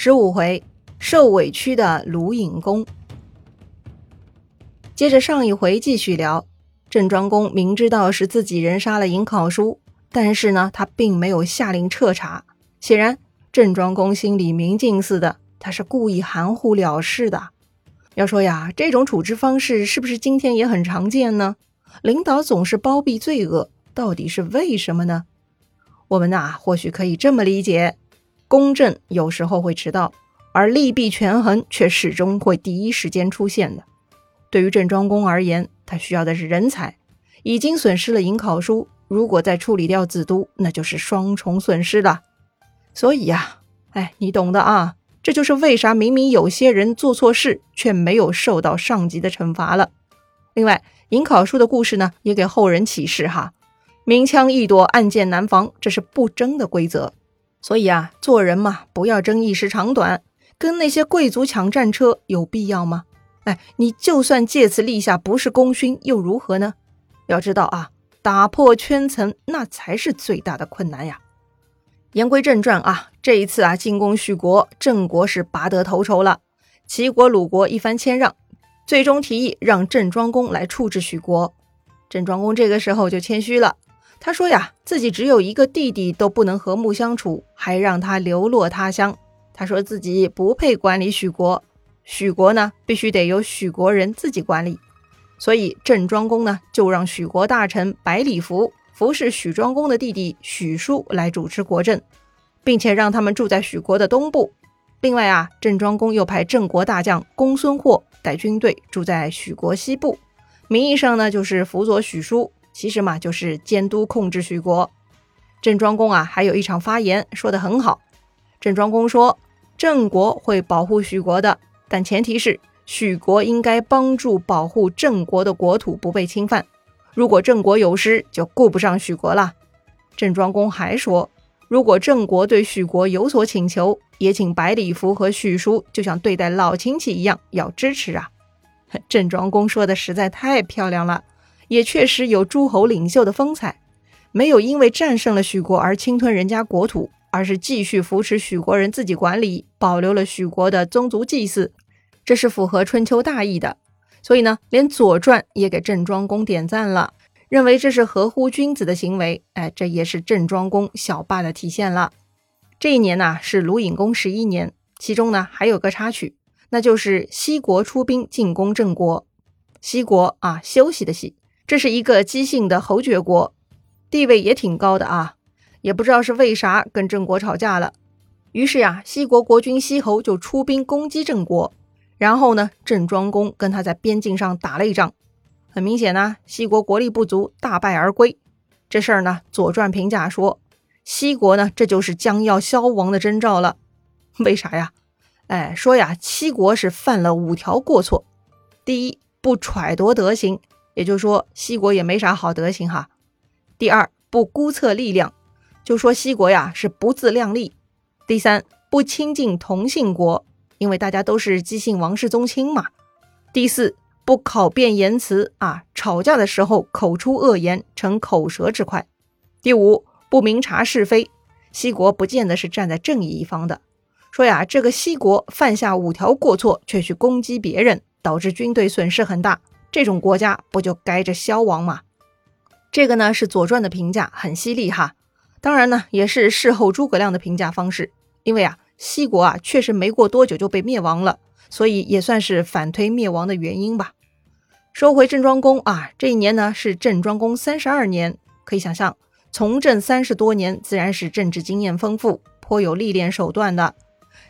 十五回，受委屈的卢隐公。接着上一回继续聊，郑庄公明知道是自己人杀了尹考叔，但是呢，他并没有下令彻查。显然，郑庄公心里明镜似的，他是故意含糊了事的。要说呀，这种处置方式是不是今天也很常见呢？领导总是包庇罪恶，到底是为什么呢？我们呐，或许可以这么理解。公正有时候会迟到，而利弊权衡却始终会第一时间出现的。对于郑庄公而言，他需要的是人才。已经损失了尹考叔，如果再处理掉子都，那就是双重损失了。所以呀，哎，你懂的啊。这就是为啥明明有些人做错事，却没有受到上级的惩罚了。另外，尹考叔的故事呢，也给后人启示哈：明枪易躲，暗箭难防，这是不争的规则。所以啊，做人嘛，不要争一时长短，跟那些贵族抢战车有必要吗？哎，你就算借此立下不是功勋又如何呢？要知道啊，打破圈层那才是最大的困难呀。言归正传啊，这一次啊进攻许国，郑国是拔得头筹了。齐国、鲁国一番谦让，最终提议让郑庄公来处置许国。郑庄公这个时候就谦虚了。他说呀，自己只有一个弟弟都不能和睦相处，还让他流落他乡。他说自己不配管理许国，许国呢必须得由许国人自己管理。所以郑庄公呢就让许国大臣百里服服侍许庄公的弟弟许叔来主持国政，并且让他们住在许国的东部。另外啊，郑庄公又派郑国大将公孙获带军队住在许国西部，名义上呢就是辅佐许叔。其实嘛，就是监督控制许国。郑庄公啊，还有一场发言说得很好。郑庄公说：“郑国会保护许国的，但前提是许国应该帮助保护郑国的国土不被侵犯。如果郑国有失，就顾不上许国了。”郑庄公还说：“如果郑国对许国有所请求，也请百里服和许叔就像对待老亲戚一样，要支持啊。”郑庄公说的实在太漂亮了。也确实有诸侯领袖的风采，没有因为战胜了许国而侵吞人家国土，而是继续扶持许国人自己管理，保留了许国的宗族祭祀，这是符合春秋大义的。所以呢，连《左传》也给郑庄公点赞了，认为这是合乎君子的行为。哎，这也是郑庄公小霸的体现了。这一年呢是鲁隐公十一年，其中呢还有个插曲，那就是西国出兵进攻郑国。西国啊，休息的息。这是一个姬姓的侯爵国，地位也挺高的啊，也不知道是为啥跟郑国吵架了。于是呀，西国国君西侯就出兵攻击郑国，然后呢，郑庄公跟他在边境上打了一仗。很明显呢，西国国力不足，大败而归。这事儿呢，《左传》评价说，西国呢，这就是将要消亡的征兆了。为啥呀？哎，说呀，七国是犯了五条过错。第一，不揣度德行。也就是说，西国也没啥好德行哈。第二，不估测力量，就说西国呀是不自量力。第三，不亲近同姓国，因为大家都是姬姓王室宗亲嘛。第四，不考辨言辞啊，吵架的时候口出恶言，成口舌之快。第五，不明察是非，西国不见得是站在正义一方的。说呀，这个西国犯下五条过错，却去攻击别人，导致军队损失很大。这种国家不就该着消亡吗？这个呢是《左传》的评价，很犀利哈。当然呢，也是事后诸葛亮的评价方式。因为啊，西国啊确实没过多久就被灭亡了，所以也算是反推灭亡的原因吧。说回郑庄公啊，这一年呢是郑庄公三十二年，可以想象，从政三十多年，自然是政治经验丰富，颇有历练手段的。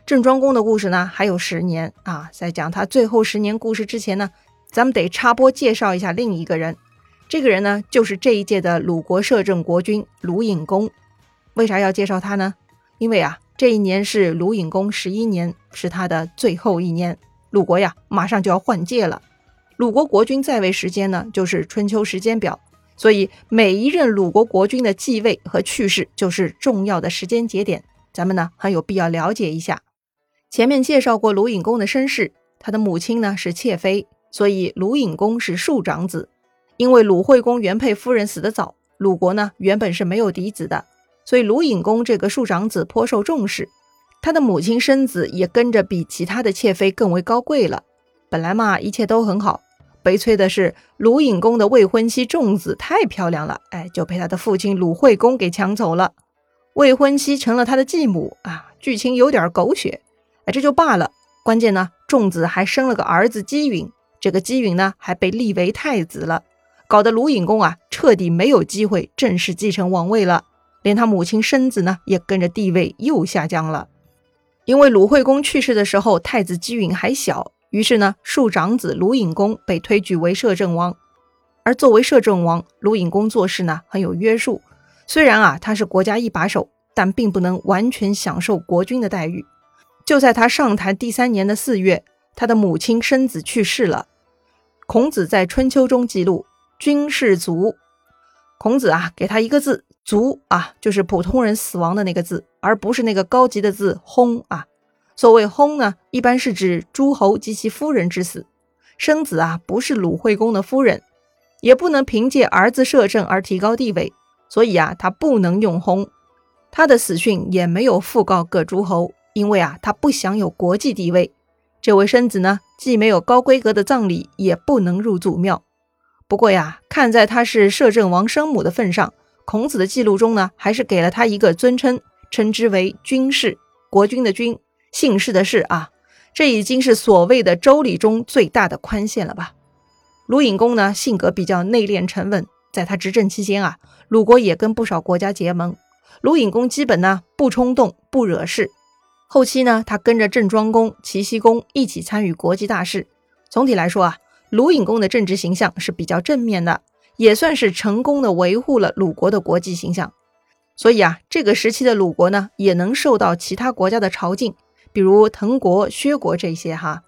郑庄公的故事呢还有十年啊，在讲他最后十年故事之前呢。咱们得插播介绍一下另一个人，这个人呢，就是这一届的鲁国摄政国君鲁隐公。为啥要介绍他呢？因为啊，这一年是鲁隐公十一年，是他的最后一年。鲁国呀，马上就要换届了。鲁国国君在位时间呢，就是春秋时间表，所以每一任鲁国国君的继位和去世，就是重要的时间节点。咱们呢，很有必要了解一下。前面介绍过鲁隐公的身世，他的母亲呢是妾妃。所以鲁隐公是庶长子，因为鲁惠公原配夫人死得早，鲁国呢原本是没有嫡子的，所以鲁隐公这个庶长子颇受重视。他的母亲生子也跟着比其他的妾妃更为高贵了。本来嘛，一切都很好。悲催的是，鲁隐公的未婚妻仲子太漂亮了，哎，就被他的父亲鲁惠公给抢走了。未婚妻成了他的继母啊，剧情有点狗血，哎，这就罢了。关键呢，仲子还生了个儿子姬允，这个姬允呢还被立为太子了，搞得鲁隐公啊彻底没有机会正式继承王位了，连他母亲生子呢也跟着地位又下降了。因为鲁惠公去世的时候，太子姬允还小。于是呢，庶长子鲁隐公被推举为摄政王，而作为摄政王，鲁隐公做事呢很有约束。虽然啊他是国家一把手，但并不能完全享受国君的待遇。就在他上台第三年的四月，他的母亲生子去世了。孔子在春秋中记录：“君是卒。”孔子啊给他一个字“卒”啊，就是普通人死亡的那个字，而不是那个高级的字“薨”啊。所谓薨呢，一般是指诸侯及其夫人之死。生子啊，不是鲁惠公的夫人，也不能凭借儿子摄政而提高地位，所以啊，他不能用薨。他的死讯也没有讣告各诸侯，因为啊，他不享有国际地位。这位生子呢，既没有高规格的葬礼，也不能入祖庙。不过呀，看在他是摄政王生母的份上，孔子的记录中呢，还是给了他一个尊称，称之为君士，国君的君。姓氏的氏啊，这已经是所谓的周礼中最大的宽限了吧？鲁隐公呢，性格比较内敛沉稳，在他执政期间啊，鲁国也跟不少国家结盟。鲁隐公基本呢不冲动不惹事，后期呢，他跟着郑庄公、齐僖公一起参与国际大事。总体来说啊，鲁隐公的政治形象是比较正面的，也算是成功的维护了鲁国的国际形象。所以啊，这个时期的鲁国呢，也能受到其他国家的朝觐。比如滕国、薛国这些哈，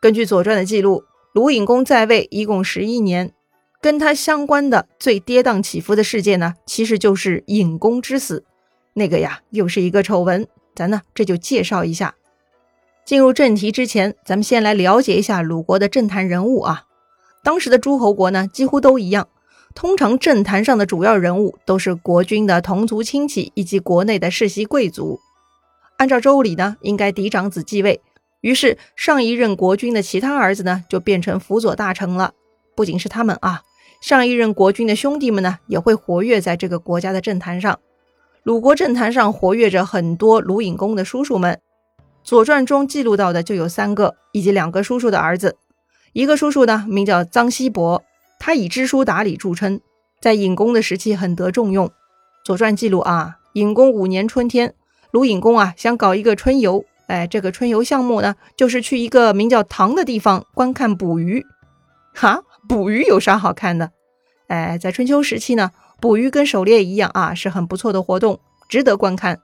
根据《左传》的记录，鲁隐公在位一共十一年，跟他相关的最跌宕起伏的事件呢，其实就是隐公之死，那个呀又是一个丑闻。咱呢这就介绍一下。进入正题之前，咱们先来了解一下鲁国的政坛人物啊。当时的诸侯国呢几乎都一样，通常政坛上的主要人物都是国君的同族亲戚以及国内的世袭贵族。按照周礼呢，应该嫡长子继位。于是上一任国君的其他儿子呢，就变成辅佐大臣了。不仅是他们啊，上一任国君的兄弟们呢，也会活跃在这个国家的政坛上。鲁国政坛上活跃着很多鲁隐公的叔叔们，《左传》中记录到的就有三个，以及两个叔叔的儿子。一个叔叔呢，名叫臧西伯，他以知书达理著称，在隐公的时期很得重用。《左传》记录啊，隐公五年春天。鲁隐公啊，想搞一个春游，哎，这个春游项目呢，就是去一个名叫唐的地方观看捕鱼。哈，捕鱼有啥好看的？哎，在春秋时期呢，捕鱼跟狩猎一样啊，是很不错的活动，值得观看。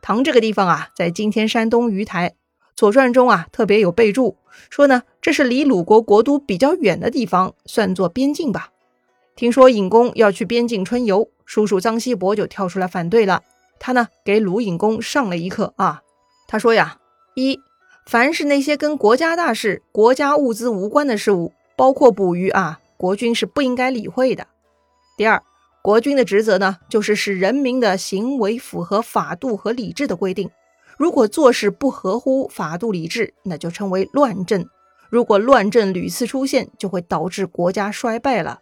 唐这个地方啊，在今天山东鱼台。左传中啊，特别有备注说呢，这是离鲁国国都比较远的地方，算作边境吧。听说尹公要去边境春游，叔叔臧西伯就跳出来反对了。他呢，给鲁尹公上了一课啊。他说呀：一，凡是那些跟国家大事、国家物资无关的事物，包括捕鱼啊，国君是不应该理会的。第二，国君的职责呢，就是使人民的行为符合法度和礼制的规定。如果做事不合乎法度礼制，那就称为乱政。如果乱政屡次出现，就会导致国家衰败了。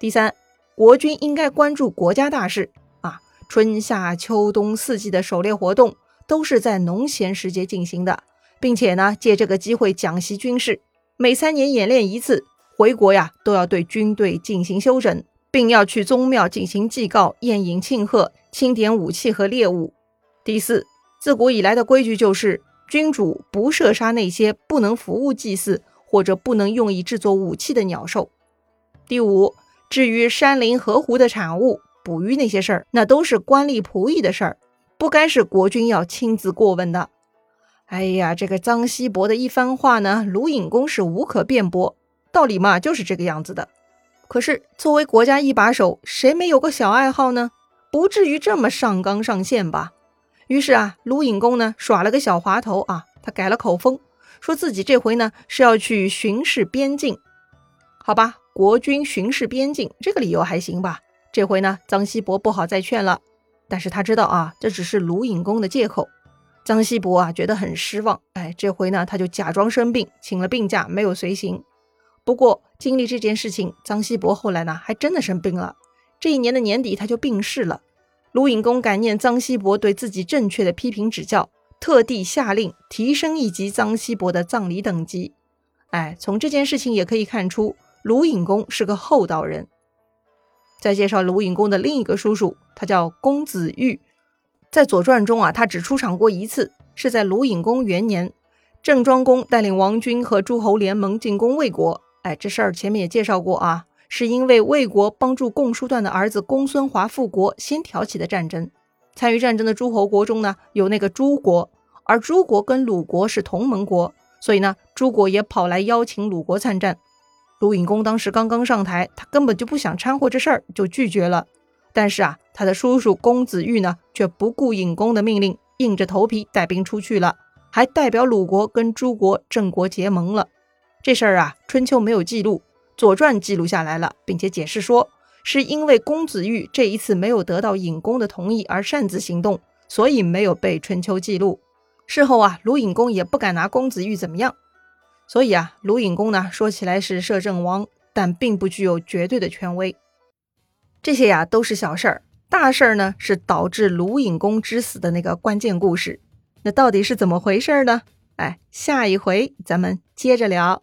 第三，国君应该关注国家大事啊。春夏秋冬四季的狩猎活动都是在农闲时节进行的，并且呢，借这个机会讲习军事，每三年演练一次。回国呀，都要对军队进行休整，并要去宗庙进行祭告、宴饮庆贺、清点武器和猎物。第四，自古以来的规矩就是，君主不射杀那些不能服务祭祀或者不能用以制作武器的鸟兽。第五，至于山林河湖的产物。捕鱼那些事儿，那都是官吏仆役的事儿，不该是国君要亲自过问的。哎呀，这个臧西伯的一番话呢，鲁隐公是无可辩驳，道理嘛就是这个样子的。可是作为国家一把手，谁没有个小爱好呢？不至于这么上纲上线吧？于是啊，鲁隐公呢耍了个小滑头啊，他改了口风，说自己这回呢是要去巡视边境。好吧，国君巡视边境，这个理由还行吧？这回呢，臧西伯不好再劝了，但是他知道啊，这只是鲁隐公的借口。臧希伯啊觉得很失望，哎，这回呢他就假装生病，请了病假，没有随行。不过经历这件事情，臧希伯后来呢还真的生病了。这一年的年底他就病逝了。卢隐公感念臧希伯对自己正确的批评指教，特地下令提升一级臧希伯的葬礼等级。哎，从这件事情也可以看出，卢隐公是个厚道人。再介绍卢隐公的另一个叔叔，他叫公子玉。在《左传》中啊，他只出场过一次，是在卢隐公元年，郑庄公带领王军和诸侯联盟进攻魏国。哎，这事儿前面也介绍过啊，是因为魏国帮助公叔段的儿子公孙华复国，先挑起的战争。参与战争的诸侯国中呢，有那个朱国，而朱国跟鲁国是同盟国，所以呢，朱国也跑来邀请鲁国参战。鲁隐公当时刚刚上台，他根本就不想掺和这事儿，就拒绝了。但是啊，他的叔叔公子玉呢，却不顾尹公的命令，硬着头皮带兵出去了，还代表鲁国跟诸国、郑国结盟了。这事儿啊，春秋没有记录，左传记录下来了，并且解释说，是因为公子玉这一次没有得到尹公的同意而擅自行动，所以没有被春秋记录。事后啊，鲁隐公也不敢拿公子玉怎么样。所以啊，鲁隐公呢，说起来是摄政王，但并不具有绝对的权威。这些呀都是小事儿，大事儿呢是导致鲁隐公之死的那个关键故事。那到底是怎么回事呢？哎，下一回咱们接着聊。